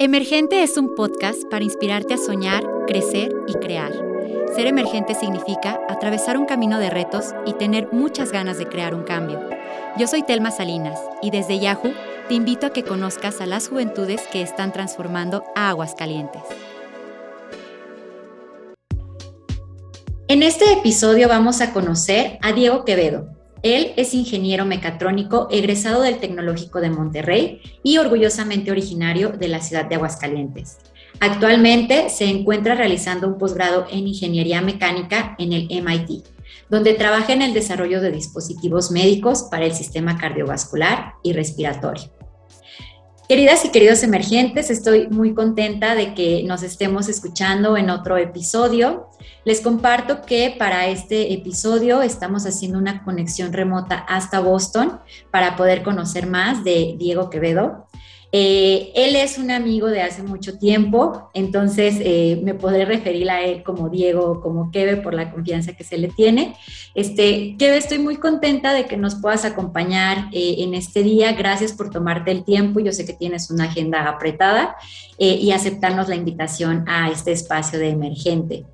Emergente es un podcast para inspirarte a soñar, crecer y crear. Ser emergente significa atravesar un camino de retos y tener muchas ganas de crear un cambio. Yo soy Telma Salinas y desde Yahoo te invito a que conozcas a las juventudes que están transformando a Aguascalientes. En este episodio vamos a conocer a Diego Quevedo, él es ingeniero mecatrónico egresado del Tecnológico de Monterrey y orgullosamente originario de la ciudad de Aguascalientes. Actualmente se encuentra realizando un posgrado en ingeniería mecánica en el MIT, donde trabaja en el desarrollo de dispositivos médicos para el sistema cardiovascular y respiratorio. Queridas y queridos emergentes, estoy muy contenta de que nos estemos escuchando en otro episodio. Les comparto que para este episodio estamos haciendo una conexión remota hasta Boston para poder conocer más de Diego Quevedo. Eh, él es un amigo de hace mucho tiempo, entonces eh, me podré referir a él como Diego, como Keve, por la confianza que se le tiene. Este, estoy muy contenta de que nos puedas acompañar eh, en este día. Gracias por tomarte el tiempo. Yo sé que tienes una agenda apretada y aceptarnos la invitación a este espacio de emergente.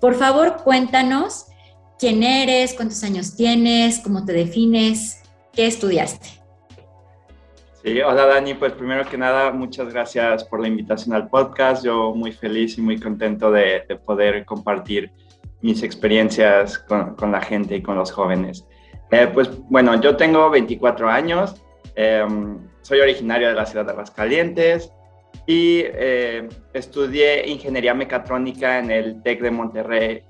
Por favor, cuéntanos quién eres, cuántos años tienes, cómo te defines, qué estudiaste. Sí, hola Dani, pues primero que nada, muchas gracias por la invitación al podcast. Yo muy feliz y muy contento de, poder compartir mis experiencias con, la gente y con los jóvenes. Eh, pues bueno, yo tengo 24 años, em, soy originario de la ciudad de Aguascalientes y eh, estudié ingeniería mecatrónica en el TEC de Monterrey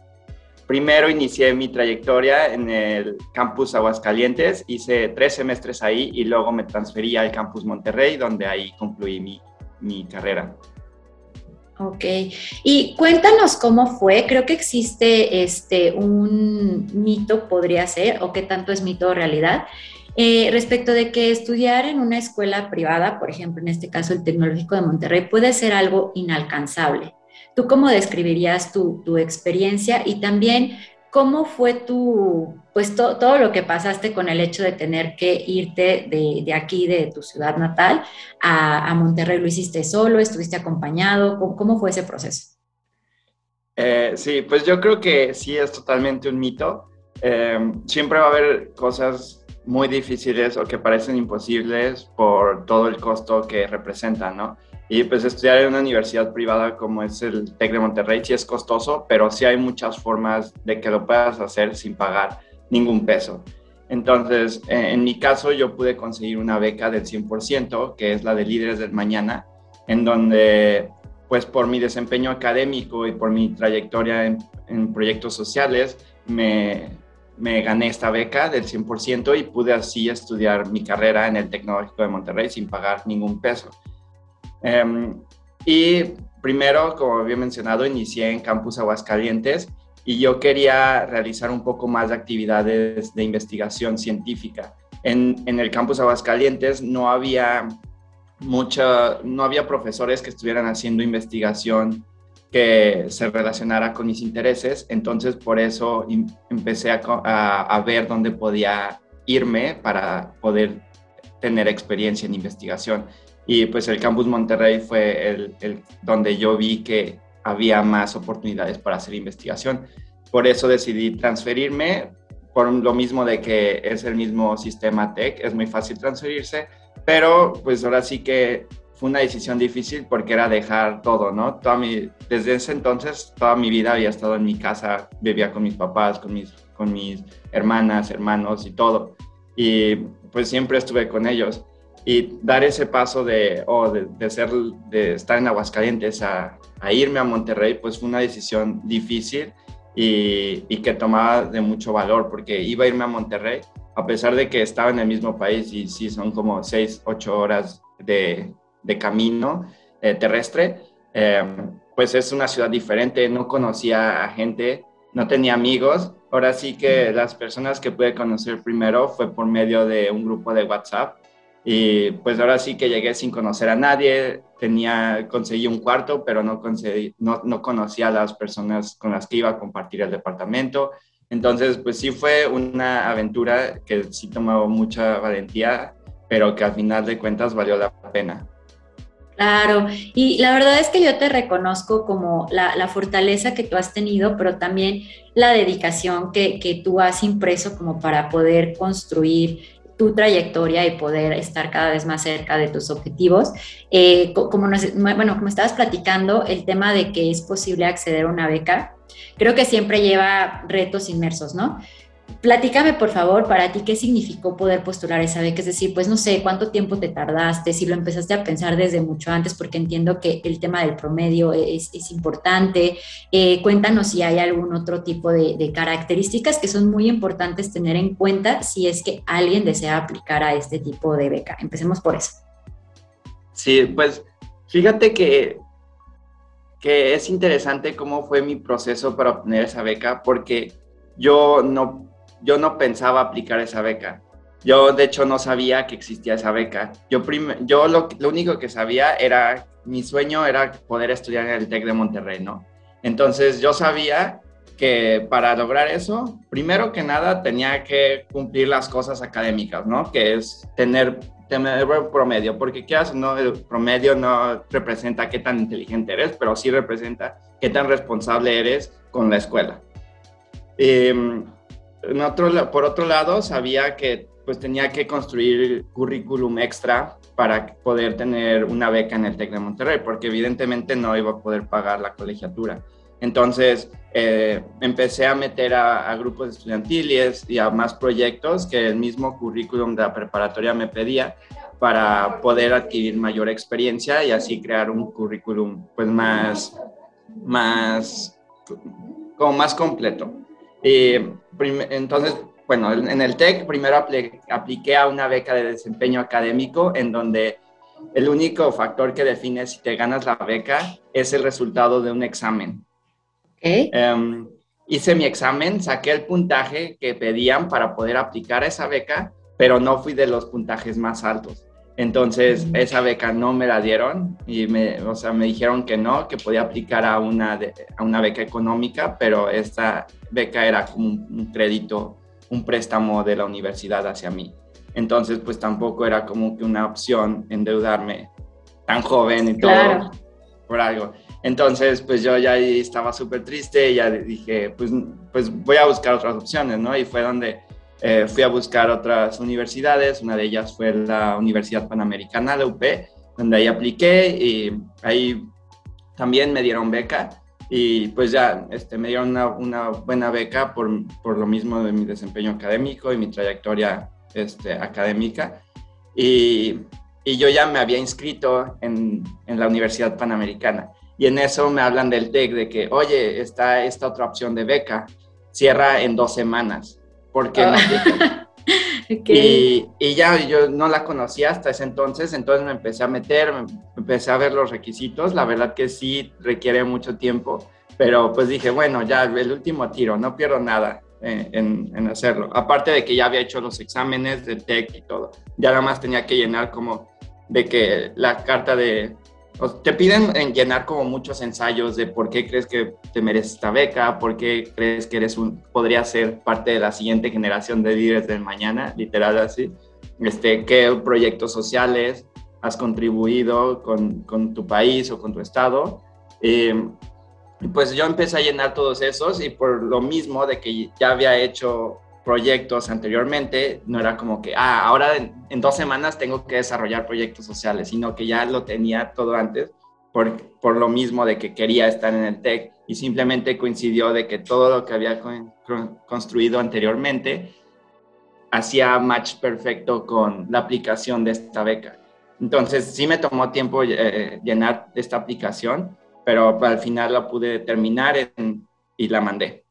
Primero inicié mi trayectoria en el campus Aguascalientes, hice tres semestres ahí y luego me transferí al campus Monterrey, donde ahí concluí mi, mi carrera. Ok, y cuéntanos cómo fue. Creo que existe este, un mito, podría ser, o qué tanto es mito o realidad, eh, respecto de que estudiar en una escuela privada, por ejemplo, en este caso el Tecnológico de Monterrey, puede ser algo inalcanzable. ¿Tú cómo describirías tu, experiencia y también cómo fue tu, pues todo lo que pasaste con el hecho de tener que irte de, aquí, de tu ciudad natal, a, Monterrey? ¿Lo hiciste solo? ¿Estuviste acompañado? ¿Cómo, fue ese proceso? Eh, sí, pues yo creo que sí es totalmente un mito. Eh, siempre va a haber cosas muy difíciles o que parecen imposibles por todo el costo que representan, ¿no? Y pues estudiar en una universidad privada como es el TEC de Monterrey sí es costoso, pero sí hay muchas formas de que lo puedas hacer sin pagar ningún peso. Entonces, en mi caso, yo pude conseguir una beca del 100%, que es la de Líderes del Mañana, en donde, pues por mi desempeño académico y por mi trayectoria en, en proyectos sociales, me, me gané esta beca del 100% y pude así estudiar mi carrera en el Tecnológico de Monterrey sin pagar ningún peso. Em, y primero, como había mencionado, inicié en Campus Aguascalientes y yo quería realizar un poco más de actividades de investigación científica. En, en el Campus Aguascalientes no había mucha, no había profesores que estuvieran haciendo investigación que se relacionara con mis intereses, entonces por eso empecé a, a ver dónde podía irme para poder tener experiencia en investigación y pues el campus Monterrey fue el, el, donde yo vi que había más oportunidades para hacer investigación. Por eso decidí transferirme, por lo mismo de que es el mismo sistema TEC, es muy fácil transferirse, pero pues ahora sí que fue una decisión difícil porque era dejar todo, ¿no? Toda mi, desde ese entonces, toda mi vida había estado en mi casa, vivía con mis papás, con mis, con mis hermanas, hermanos y todo. Y pues siempre estuve con ellos y dar ese paso de, oh, de, ser, de estar en Aguascalientes a, a, irme a Monterrey, pues fue una decisión difícil y, y, que tomaba de mucho valor, porque iba a irme a Monterrey, a pesar de que estaba en el mismo país y sí, son como seis, ocho horas de, de camino eh, terrestre, eh, pues es una ciudad diferente, no conocía a gente, no tenía amigos. Ahora sí que las personas que pude conocer primero fue por medio de un grupo de WhatsApp y pues ahora sí que llegué sin conocer a nadie, tenía, conseguí un cuarto, pero no, conseguí, no, no conocía a las personas con las que iba a compartir el departamento. Entonces, pues sí fue una aventura que sí tomó mucha valentía, pero que al final de cuentas valió la pena. Claro, y la verdad es que yo te reconozco como la, fortaleza que tú has tenido, pero también la dedicación que, tú has impreso como para poder construir tu trayectoria y poder estar cada vez más cerca de tus objetivos. Eh, como, bueno, como estabas platicando, el tema de que es posible acceder a una beca, creo que siempre lleva retos inmersos, ¿no? Platícame, por favor, para ti, ¿qué significó poder postular esa beca? Es decir, pues no sé, ¿cuánto tiempo te tardaste? Si lo empezaste a pensar desde mucho antes, porque entiendo que el tema del promedio es, importante. Eh, cuéntanos si hay algún otro tipo de, de, características que son muy importantes tener en cuenta si es que alguien desea aplicar a este tipo de beca. Empecemos por eso. Sí, pues fíjate que, que es interesante cómo fue mi proceso para obtener esa beca, porque yo no yo no pensaba aplicar esa beca. Yo, de hecho, no sabía que existía esa beca. Yo, yo lo, único que sabía era, mi sueño era poder estudiar en el TEC de Monterrey, ¿no? Entonces, yo sabía que para lograr eso, primero que nada, tenía que cumplir las cosas académicas, ¿no? Que es tener, tener promedio, porque haces, no, el promedio no representa qué tan inteligente eres, pero sí representa qué tan responsable eres con la escuela. Eh, otro, por otro lado, sabía que pues tenía que construir currículum extra para poder tener una beca en el TEC de Monterrey, porque evidentemente no iba a poder pagar la colegiatura. Entonces, eh, empecé a meter a, grupos estudiantiles y a más proyectos que el mismo currículum de la preparatoria me pedía para poder adquirir mayor experiencia y así crear un currículum pues más, más, como más completo. Y entonces, bueno, en el TEC primero apliqué a una beca de desempeño académico en donde el único factor que define si te ganas la beca es el resultado de un examen. Em, hice mi examen, saqué el puntaje que pedían para poder aplicar a esa beca, pero no fui de los puntajes más altos. Entonces, esa beca no me la dieron y me, o sea, me dijeron que no, que podía aplicar a una, a una beca económica, pero esta beca era como un, crédito, un préstamo de la universidad hacia mí. Entonces, pues tampoco era como que una opción endeudarme tan joven y todo por algo. Entonces, pues yo ya estaba súper triste y ya dije, pues, pues voy a buscar otras opciones, ¿no? Y fue donde eh, fui a buscar otras universidades, una de ellas fue la Universidad Panamericana, la UP, donde ahí apliqué y ahí también me dieron beca y pues ya este, me dieron una, una buena beca por, por, lo mismo de mi desempeño académico y mi trayectoria este, académica. Y, y, yo ya me había inscrito en, en, la Universidad Panamericana. Y en eso me hablan del TEC, de que, oye, está esta otra opción de beca, cierra en dos semanas porque ah. y, y, ya yo no la conocía hasta ese entonces, entonces me empecé a meter, me empecé a ver los requisitos, la verdad que sí requiere mucho tiempo, pero pues dije, bueno, ya el último tiro, no pierdo nada eh, en, en, hacerlo. Aparte de que ya había hecho los exámenes del TEC y todo, ya nada más tenía que llenar como de que la carta de, te piden en llenar como muchos ensayos de por qué crees que te mereces esta beca, por qué crees que eres un, podría ser parte de la siguiente generación de líderes del mañana, literal así. Este, qué proyectos sociales has contribuido con, con tu país o con tu estado. Eh, pues yo empecé a llenar todos esos y por lo mismo de que ya había hecho proyectos anteriormente, no era como que, ah, ahora en, dos semanas tengo que desarrollar proyectos sociales, sino que ya lo tenía todo antes por, por lo mismo de que quería estar en el TEC y simplemente coincidió de que todo lo que había construido anteriormente hacía match perfecto con la aplicación de esta beca. Entonces sí me tomó tiempo eh, llenar esta aplicación, pero al final la pude terminar y la mandé.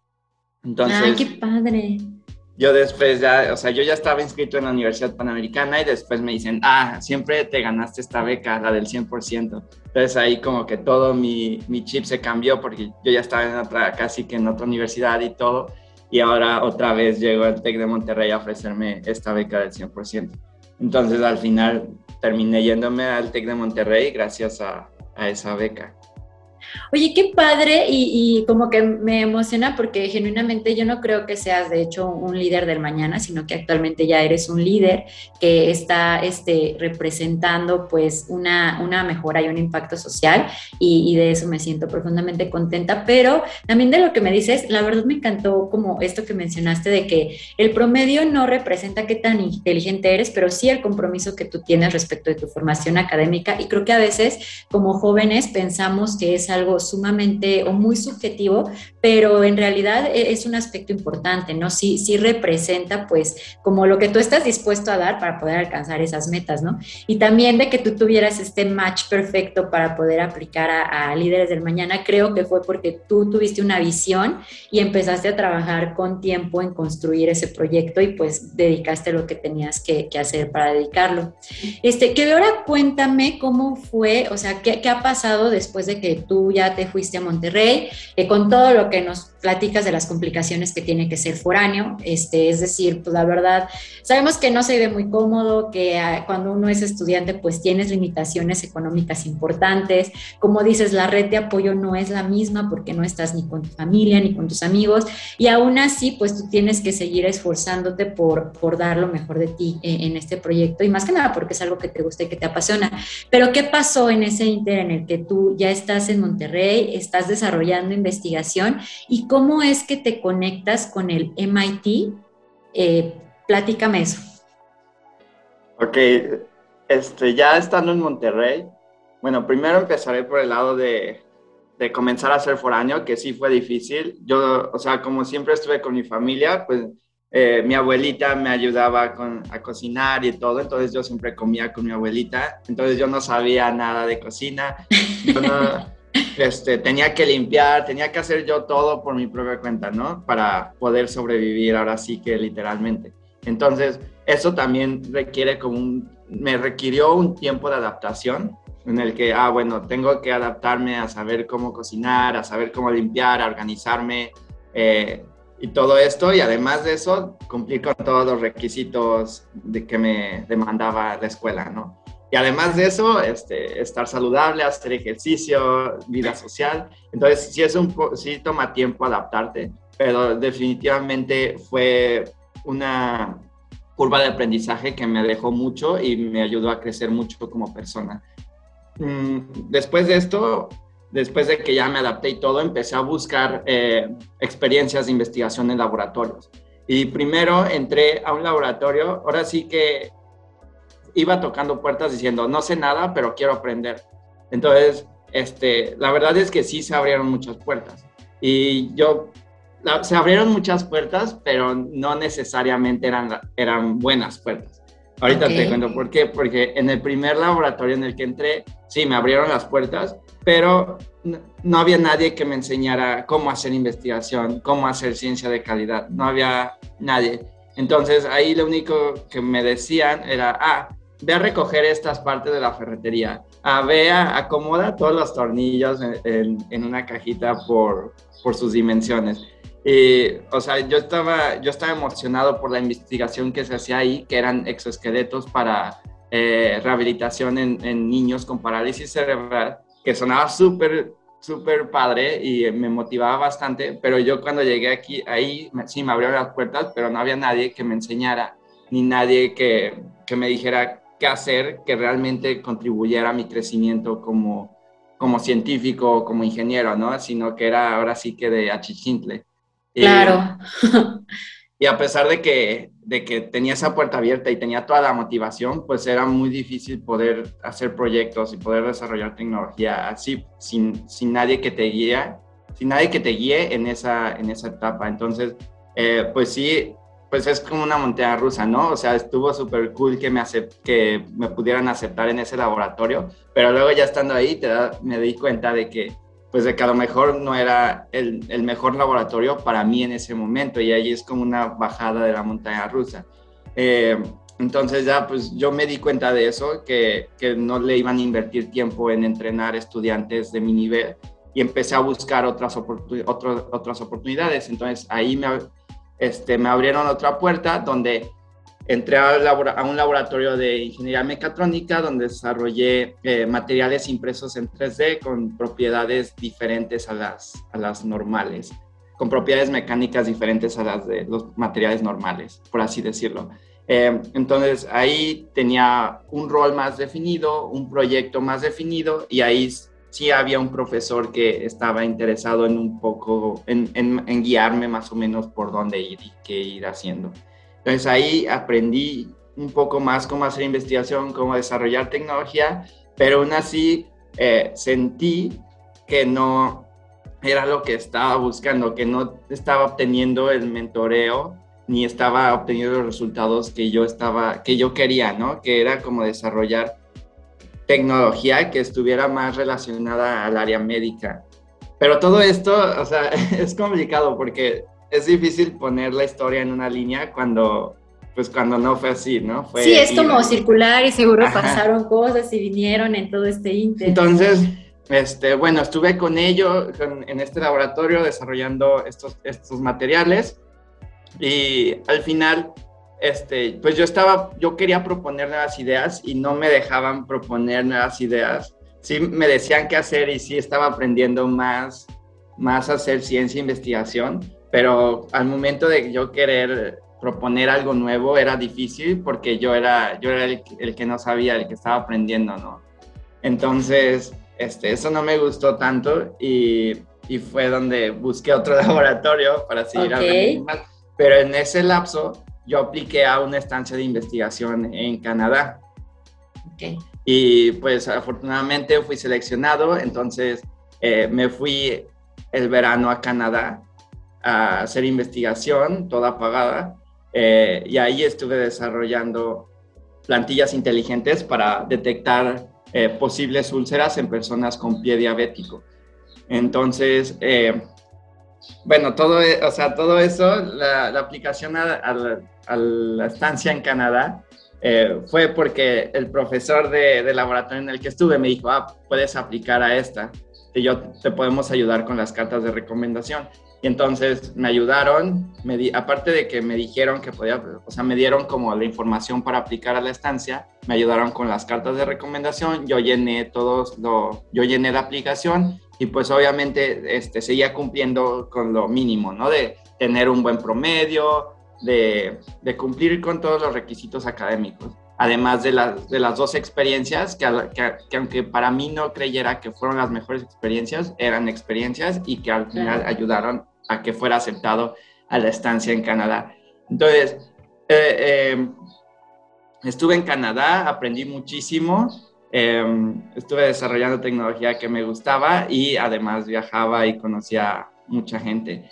Entonces, ¡Ay, qué padre! Yo después ya, o sea, yo ya estaba inscrito en la Universidad Panamericana y después me dicen, ah, siempre te ganaste esta beca, la del 100%. Entonces ahí como que todo mi, mi chip se cambió porque yo ya estaba en otra, casi que en otra universidad y todo. Y ahora otra vez llego al TEC de Monterrey a ofrecerme esta beca del 100%. Entonces al final terminé yéndome al TEC de Monterrey gracias a, a esa beca. Oye, qué padre y, como que me emociona porque genuinamente yo no creo que seas de hecho un líder del mañana, sino que actualmente ya eres un líder que está este, representando pues una, una mejora y un impacto social y, y, de eso me siento profundamente contenta, pero también de lo que me dices, la verdad me encantó como esto que mencionaste de que el promedio no representa qué tan inteligente eres, pero sí el compromiso que tú tienes respecto de tu formación académica y creo que a veces como jóvenes pensamos que es algo sumamente o muy subjetivo, pero en realidad e, es un aspecto importante, ¿no? Sí, sí representa pues como lo que tú estás dispuesto a dar para poder alcanzar esas metas, ¿no? Y también de que tú tuvieras este match perfecto para poder aplicar a, líderes del mañana, creo que fue porque tú tuviste una visión y empezaste a trabajar con tiempo en construir ese proyecto y pues dedicaste lo que tenías que, hacer para dedicarlo. Este, que ahora cuéntame cómo fue, o sea, qué, qué ha pasado después de que tú ya te fuiste a Monterrey, eh, con todo lo que nos platicas de las complicaciones que tiene que ser foráneo, este, es decir, pues la verdad, sabemos que no se vive muy cómodo, que ah, cuando uno es estudiante pues tienes limitaciones económicas importantes, como dices, la red de apoyo no es la misma porque no estás ni con tu familia ni con tus amigos. Y aún así pues tú tienes que seguir esforzándote por, por dar lo mejor de ti en, en este proyecto. Y más que nada porque es algo que te gusta y que te apasiona. Pero ¿qué pasó en ese inter en el que tú ya estás en Monterrey, estás desarrollando investigación y cómo es que te conectas con el MIT. Eh, platícame eso. Ok, este, ya estando en Monterrey, bueno, primero empezaré por el lado de, de comenzar a ser foráneo, que sí fue difícil. Yo, o sea, como siempre estuve con mi familia, pues eh, mi abuelita me ayudaba con, a cocinar y todo, entonces yo siempre comía con mi abuelita, entonces yo no sabía nada de cocina, yo no, este, tenía que limpiar, tenía que hacer yo todo por mi propia cuenta, ¿no? Para poder sobrevivir ahora sí que literalmente. Entonces, eso también requiere como un, me requirió un tiempo de adaptación en el que, ah, bueno, tengo que adaptarme a saber cómo cocinar, a saber cómo limpiar, a organizarme eh, y todo esto. Y además de eso, cumplir con todos los requisitos de que me demandaba la escuela, ¿no? Y además de eso, este, estar saludable, hacer ejercicio, vida social. Entonces, sí, es un sí toma tiempo adaptarte, pero definitivamente fue una curva de aprendizaje que me dejó mucho y me ayudó a crecer mucho como persona. Mm, después de esto, después de que ya me adapté y todo, empecé a buscar eh, experiencias de investigación en laboratorios. Y primero entré a un laboratorio, ahora sí que iba tocando puertas diciendo, no sé nada, pero quiero aprender. Entonces, este, la verdad es que sí se abrieron muchas puertas. Y yo, se abrieron muchas puertas, pero no necesariamente eran, eran buenas puertas. Ahorita te cuento por qué, porque en el primer laboratorio en el que entré, sí, me abrieron las puertas, pero no había nadie que me enseñara cómo hacer investigación, cómo hacer ciencia de calidad, no había nadie. Entonces ahí lo único que me decían era, ah, ve a recoger estas partes de la ferretería, a, ve a acomoda todos los tornillos en, en, una cajita por, por, sus dimensiones. Y, o sea, yo estaba, yo estaba emocionado por la investigación que se hacía ahí, que eran exoesqueletos para eh, rehabilitación en, en, niños con parálisis cerebral, que sonaba súper, súper padre y me motivaba bastante, pero yo cuando llegué aquí, ahí sí me abrieron las puertas, pero no había nadie que me enseñara, ni nadie que, que me dijera qué hacer que realmente contribuyera a mi crecimiento como, como científico, como ingeniero, ¿no? Sino que era ahora sí que de achichintle. Claro. Y, a pesar de que, de que tenía esa puerta abierta y tenía toda la motivación, pues era muy difícil poder hacer proyectos y poder desarrollar tecnología así, sin, sin nadie que te guíe, sin nadie que te guíe en esa, en esa etapa. Entonces, eh, pues sí, pues es como una montaña rusa, ¿no? O sea, estuvo súper cool que me, que me pudieran aceptar en ese laboratorio, pero luego ya estando ahí me di cuenta de que, pues de que a lo mejor no era el, el, mejor laboratorio para mí en ese momento y ahí es como una bajada de la montaña rusa. Eh, entonces ya pues yo me di cuenta de eso, que, que no le iban a invertir tiempo en entrenar estudiantes de mi nivel y empecé a buscar otras, otras oportunidades. Entonces ahí me, este, me abrieron otra puerta donde entré a, un laboratorio de ingeniería mecatrónica donde desarrollé eh, materiales impresos en 3D con propiedades diferentes a las, a las normales, con propiedades mecánicas diferentes a las de los materiales normales, por así decirlo. Eh, entonces ahí tenía un rol más definido, un proyecto más definido y ahí sí había un profesor que estaba interesado en un poco, en, guiarme más o menos por dónde ir y qué ir haciendo. Entonces ahí aprendí un poco más cómo hacer investigación, cómo desarrollar tecnología, pero aún así eh, sentí que no era lo que estaba buscando, que no estaba obteniendo el mentoreo ni estaba obteniendo los resultados que yo estaba, que yo quería, ¿no? Que era como desarrollar tecnología que estuviera más relacionada al área médica. Pero todo esto, o sea, es complicado porque es difícil poner la historia en una línea cuando, pues cuando no fue así, ¿no? Fue sí, es como circular y seguro pasaron cosas y vinieron en todo este ínter. Entonces, este, bueno, estuve con ellos en este laboratorio desarrollando estos, estos materiales y al final, este, pues yo estaba, yo quería proponer nuevas ideas y no me dejaban proponer nuevas ideas. Sí me decían qué hacer y sí estaba aprendiendo más, más a hacer ciencia e investigación, pero al momento de yo querer proponer algo nuevo era difícil porque yo era, yo era el, que no sabía, el que estaba aprendiendo, ¿no? Entonces, este, eso no me gustó tanto y, y fue donde busqué otro laboratorio para seguir aprendiendo más. Pero en ese lapso yo apliqué a una estancia de investigación en Canadá. Okay. Y pues afortunadamente fui seleccionado, entonces eh, me fui el verano a Canadá a hacer investigación, toda pagada, eh, y ahí estuve desarrollando plantillas inteligentes para detectar eh, posibles úlceras en personas con pie diabético. Entonces, eh, bueno, todo, e, o sea, todo eso, la, aplicación a, la estancia en Canadá fue porque el profesor de, de, laboratorio en el que estuve me dijo, ah, puedes aplicar a esta, y yo te podemos ayudar con las cartas de recomendación. Y entonces me ayudaron, me aparte de que me dijeron que podía, o sea, me dieron como la información para aplicar a la estancia, me ayudaron con las cartas de recomendación, yo llené todos, lo, yo llené la aplicación y pues obviamente este, seguía cumpliendo con lo mínimo, ¿no? De tener un buen promedio, de, de cumplir con todos los requisitos académicos además de, de, las dos experiencias, que, que, aunque para mí no creyera que fueron las mejores experiencias, eran experiencias y que al final ayudaron a que fuera aceptado a la estancia en Canadá. Entonces, eh, em, estuve en Canadá, aprendí muchísimo, em, estuve desarrollando tecnología que me gustaba y además viajaba y conocía mucha gente.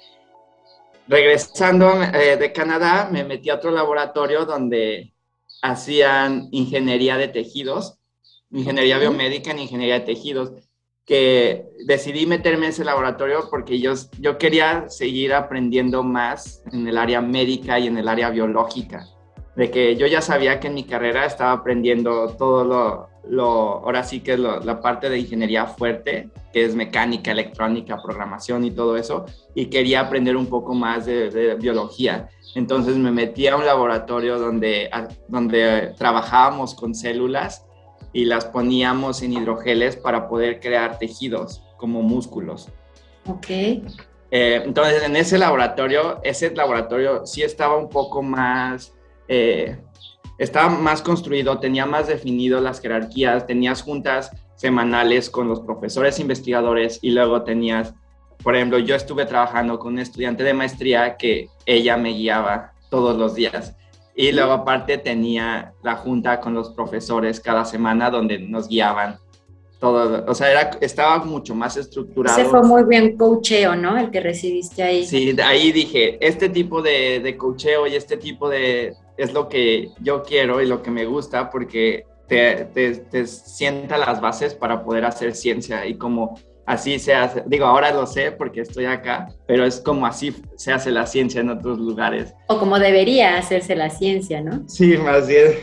Regresando eh, de Canadá, me metí a otro laboratorio donde hacían ingeniería de tejidos, ingeniería biomédica en ingeniería de tejidos, que decidí meterme en ese laboratorio porque yo, yo quería seguir aprendiendo más en el área médica y en el área biológica, de que yo ya sabía que en mi carrera estaba aprendiendo todo lo, lo ahora sí que es la parte de ingeniería fuerte, que es mecánica, electrónica, programación y todo eso, y quería aprender un poco más de, de biología. Entonces me metí a un laboratorio donde, donde trabajábamos con células y las poníamos en hidrogeles para poder crear tejidos como músculos. Ok. Eh, entonces en ese laboratorio, ese laboratorio sí estaba un poco más, eh, estaba más construido, tenía más definido las jerarquías, tenías juntas semanales con los profesores investigadores y luego tenías por ejemplo, yo estuve trabajando con un estudiante de maestría que ella me guiaba todos los días. Y luego aparte tenía la junta con los profesores cada semana donde nos guiaban todo, o sea, era, estaba mucho más estructurado. Ese fue muy bien coacheo, ¿no? El que recibiste ahí. Sí, ahí dije, este tipo de, de coacheo y este tipo de, es lo que yo quiero y lo que me gusta porque te, te, te sienta las bases para poder hacer ciencia y como así se hace, digo, ahora lo sé porque estoy acá, pero es como así se hace la ciencia en otros lugares. O como debería hacerse la ciencia, ¿no? Sí, más bien.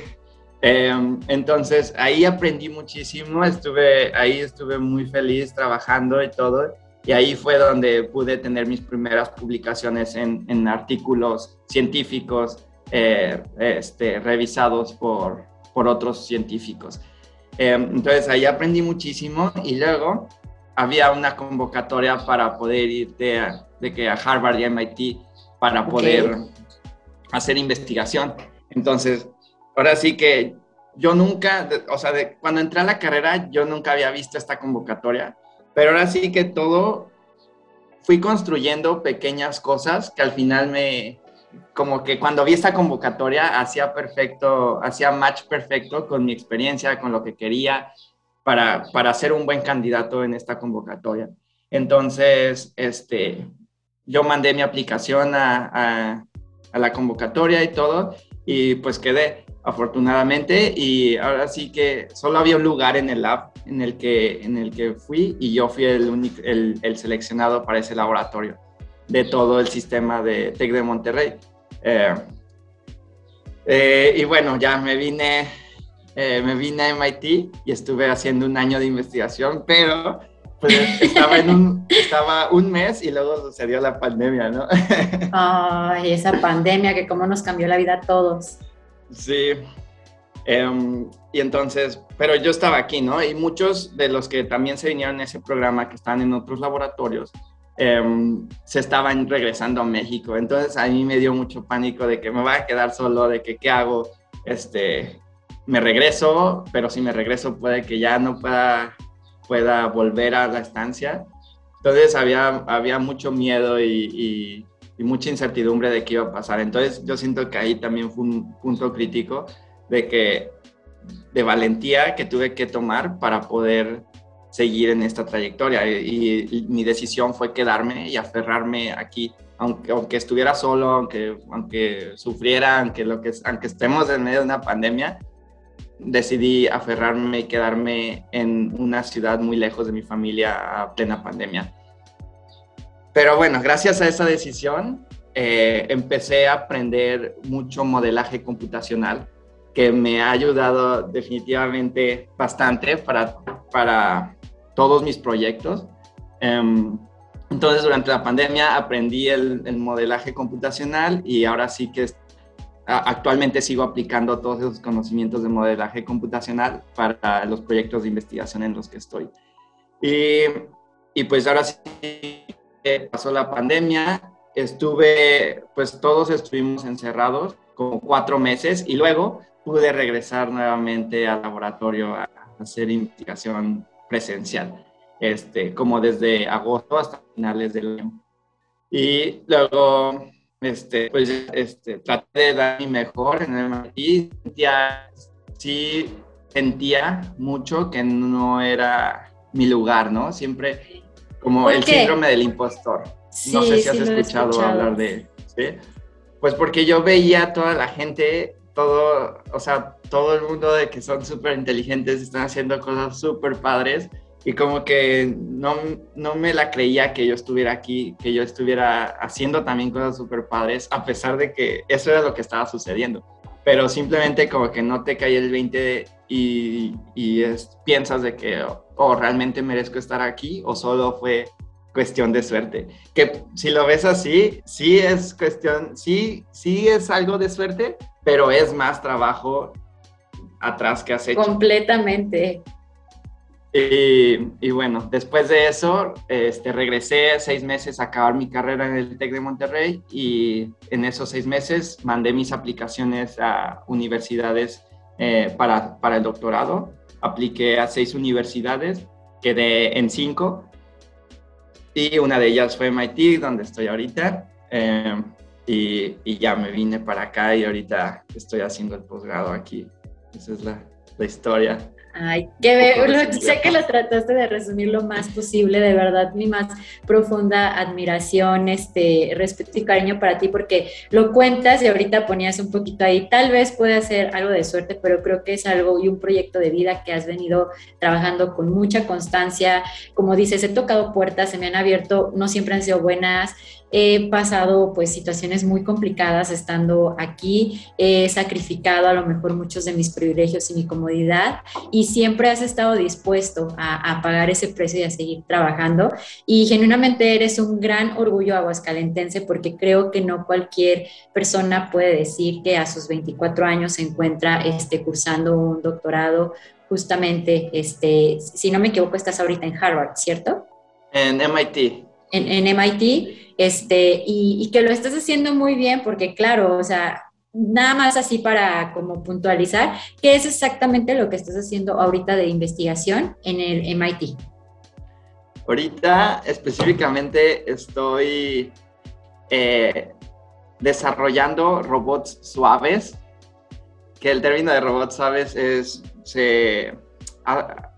Em, entonces ahí aprendí muchísimo, estuve ahí estuve muy feliz trabajando y todo, y ahí fue donde pude tener mis primeras publicaciones en, en artículos científicos eh, este, revisados por, por otros científicos. Em, entonces ahí aprendí muchísimo y luego había una convocatoria para poder irte a, de que a Harvard y MIT para poder hacer investigación. Entonces, ahora sí que yo nunca, o sea, de, cuando entré a la carrera, yo nunca había visto esta convocatoria, pero ahora sí que todo fui construyendo pequeñas cosas que al final me, como que cuando vi esta convocatoria, hacía perfecto, hacía match perfecto con mi experiencia, con lo que quería para, para ser un buen candidato en esta convocatoria. Entonces, este, yo mandé mi aplicación a, a, a la convocatoria y todo, y pues quedé afortunadamente y ahora sí que solo había un lugar en el lab en el que, en el que fui y yo fui el, único, el, el seleccionado para ese laboratorio de todo el sistema de TEC de Monterrey. Eh, eh, y bueno, ya me vine, eh, me vine a MIT y estuve haciendo un año de investigación, pero pues estaba en un, estaba un mes y luego sucedió la pandemia, ¿no? Ay, esa pandemia que cómo nos cambió la vida a todos. Sí. Um, y entonces, pero yo estaba aquí, ¿no? Y muchos de los que también se vinieron en ese programa, que están en otros laboratorios, um, se estaban regresando a México. Entonces a mí me dio mucho pánico de que me voy a quedar solo, de que qué hago, este, me regreso, pero si me regreso puede que ya no pueda pueda volver a la estancia. Entonces había, había mucho miedo y, mucha incertidumbre de qué iba a pasar. Entonces yo siento que ahí también fue un punto crítico de que de valentía que tuve que tomar para poder seguir en esta trayectoria y, y, mi decisión fue quedarme y aferrarme aquí aunque, aunque estuviera solo aunque aunque sufriera aunque lo que aunque estemos en medio de una pandemia decidí aferrarme y quedarme en una ciudad muy lejos de mi familia a plena pandemia. Pero bueno, gracias a esa decisión eh, empecé a aprender mucho modelaje computacional que me ha ayudado definitivamente bastante para, para todos mis proyectos. Um, entonces, durante la pandemia aprendí el, el, modelaje computacional y ahora sí que actualmente sigo aplicando todos esos conocimientos de modelaje computacional para los proyectos de investigación en los que estoy. Y, y pues ahora sí pasó la pandemia, estuve, pues todos estuvimos encerrados como cuatro meses y luego pude regresar nuevamente al laboratorio a hacer investigación presencial, este, como desde agosto hasta finales del año. Y luego este, pues este, traté de dar mi mejor en el MIT. Ya sí sentía mucho que no era mi lugar, ¿no? Siempre como el síndrome del impostor. no sé si has escuchado, hablar de, ¿sí? Pues porque yo veía a toda la gente, todo, o sea, todo el mundo de que son súper inteligentes, están haciendo cosas súper padres y como que no, no, me la creía que yo estuviera aquí, que yo estuviera haciendo también cosas súper padres, a pesar de que eso era lo que estaba sucediendo. Pero simplemente como que no te cae el 20 y, y es, piensas de que o oh, realmente merezco estar aquí o solo fue cuestión de suerte. Que si lo ves así, sí es cuestión, sí, sí es algo de suerte, pero es más trabajo atrás que has hecho. Completamente. Y, bueno, después de eso, este, regresé seis meses a acabar mi carrera en el TEC de Monterrey y en esos seis meses mandé mis aplicaciones a universidades eh, para, para, el doctorado. Apliqué a seis universidades, quedé en cinco y una de ellas fue MIT, donde estoy ahorita. Eh, y, y, ya me vine para acá y ahorita estoy haciendo el posgrado aquí. Esa es la, la historia. Ay, que sé que lo trataste de resumir lo más posible, de verdad, mi más profunda admiración, este, respeto y cariño para ti, porque lo cuentas y ahorita ponías un poquito ahí, tal vez puede ser algo de suerte, pero creo que es algo y un proyecto de vida que has venido trabajando con mucha constancia, como dices, he tocado puertas, se me han abierto, no siempre han sido buenas, he pasado pues situaciones muy complicadas estando aquí, he sacrificado a lo mejor muchos de mis privilegios y mi comodidad y siempre has estado dispuesto a, pagar ese precio y a seguir trabajando. Y genuinamente eres un gran orgullo aguascalentense porque creo que no cualquier persona puede decir que a sus 24 años se encuentra este, cursando un doctorado justamente, este, si no me equivoco, estás ahorita en Harvard, ¿cierto? En MIT. En, MIT, este, y, y, que lo estás haciendo muy bien porque, claro, o sea, nada más así para como puntualizar, ¿qué es exactamente lo que estás haciendo ahorita de investigación en el MIT? Ahorita específicamente estoy eh, desarrollando robots suaves, que el término de robots suaves es, se,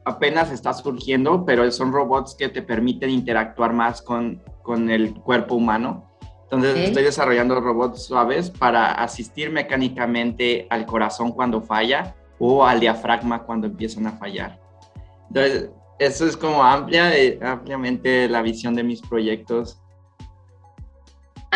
apenas está surgiendo, pero son robots que te permiten interactuar más con, con el cuerpo humano. Entonces estoy desarrollando robots suaves para asistir mecánicamente al corazón cuando falla o al diafragma cuando empiezan a fallar. Entonces, eso es como amplia, eh, ampliamente la visión de mis proyectos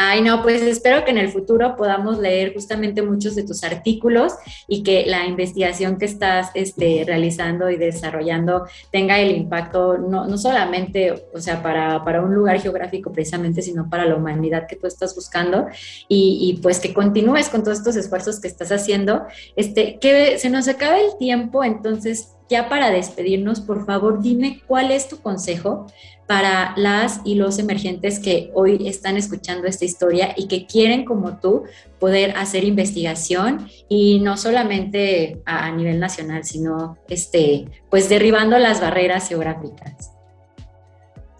Ay, no, pues espero que en el futuro podamos leer justamente muchos de tus artículos y que la investigación que estás este, realizando y desarrollando tenga el impacto no, no solamente, o sea, para, para, un lugar geográfico precisamente, sino para la humanidad que tú estás buscando y, y, pues que continúes con todos estos esfuerzos que estás haciendo. Este, que se nos acabe el tiempo, entonces ya para despedirnos, por favor, dime cuál es tu consejo para las y los emergentes que hoy están escuchando esta historia y que quieren, como tú, poder hacer investigación y no solamente a, nivel nacional, sino este, pues derribando las barreras geográficas.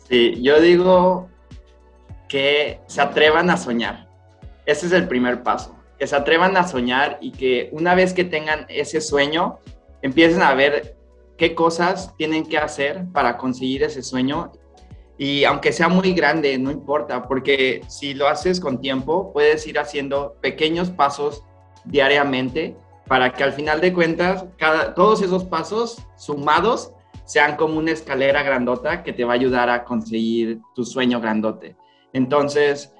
Sí, yo digo que se atrevan a soñar. Ese es el primer paso. Que se atrevan a soñar y que una vez que tengan ese sueño, empiecen a ver qué cosas tienen que hacer para conseguir ese sueño y aunque sea muy grande, no importa, porque si lo haces con tiempo, puedes ir haciendo pequeños pasos diariamente para que al final de cuentas, todos esos pasos sumados sean como una escalera grandota que te va a ayudar a conseguir tu sueño grandote. Entonces,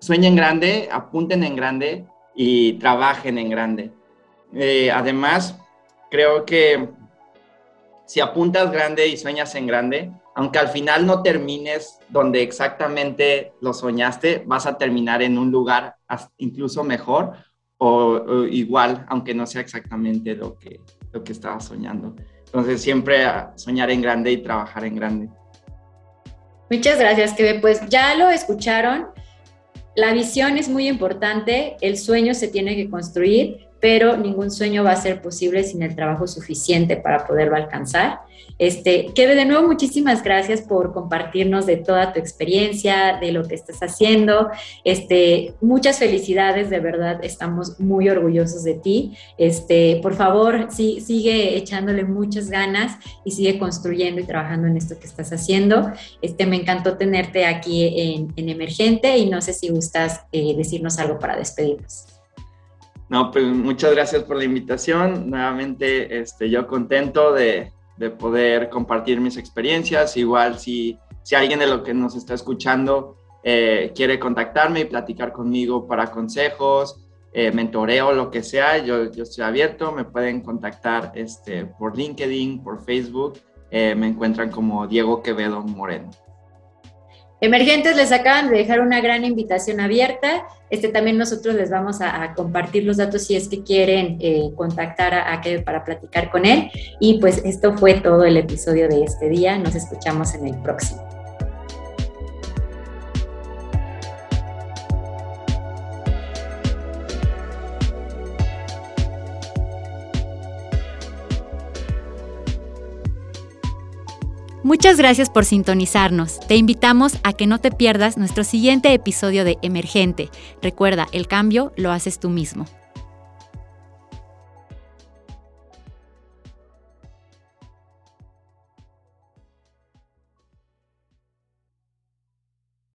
sueñen grande, apunten en grande y trabajen en grande. Eh, además, creo que si apuntas grande y sueñas en grande, aunque al final no termines donde exactamente lo soñaste, vas a terminar en un lugar incluso mejor o, igual, aunque no sea exactamente lo que, lo que estabas soñando. Entonces, siempre soñar en grande y trabajar en grande. Muchas gracias, Kebe. Pues ya lo escucharon. La visión es muy importante, el sueño se tiene que construir pero ningún sueño va a ser posible sin el trabajo suficiente para poderlo alcanzar. Este, que de nuevo muchísimas gracias por compartirnos de toda tu experiencia, de lo que estás haciendo. Este, muchas felicidades, de verdad, estamos muy orgullosos de ti. Este, por favor, sí, sigue echándole muchas ganas y sigue construyendo y trabajando en esto que estás haciendo. Este, me encantó tenerte aquí en, Emergente y no sé si gustas eh, decirnos algo para despedirnos. No, pues muchas gracias por la invitación. Nuevamente, este, yo contento de, de poder compartir mis experiencias. Igual si, si alguien de lo que nos está escuchando eh, quiere contactarme y platicar conmigo para consejos, eh, mentoreo, lo que sea, yo, yo estoy abierto. Me pueden contactar este, por LinkedIn, por Facebook. Eh, me encuentran como Diego Quevedo Moreno. Emergentes les acaban de dejar una gran invitación abierta. Este también nosotros les vamos a, compartir los datos si es que quieren eh, contactar a, a para platicar con él. Y pues esto fue todo el episodio de este día. Nos escuchamos en el próximo. Muchas gracias por sintonizarnos. Te invitamos a que no te pierdas nuestro siguiente episodio de Emergente. Recuerda, el cambio lo haces tú mismo.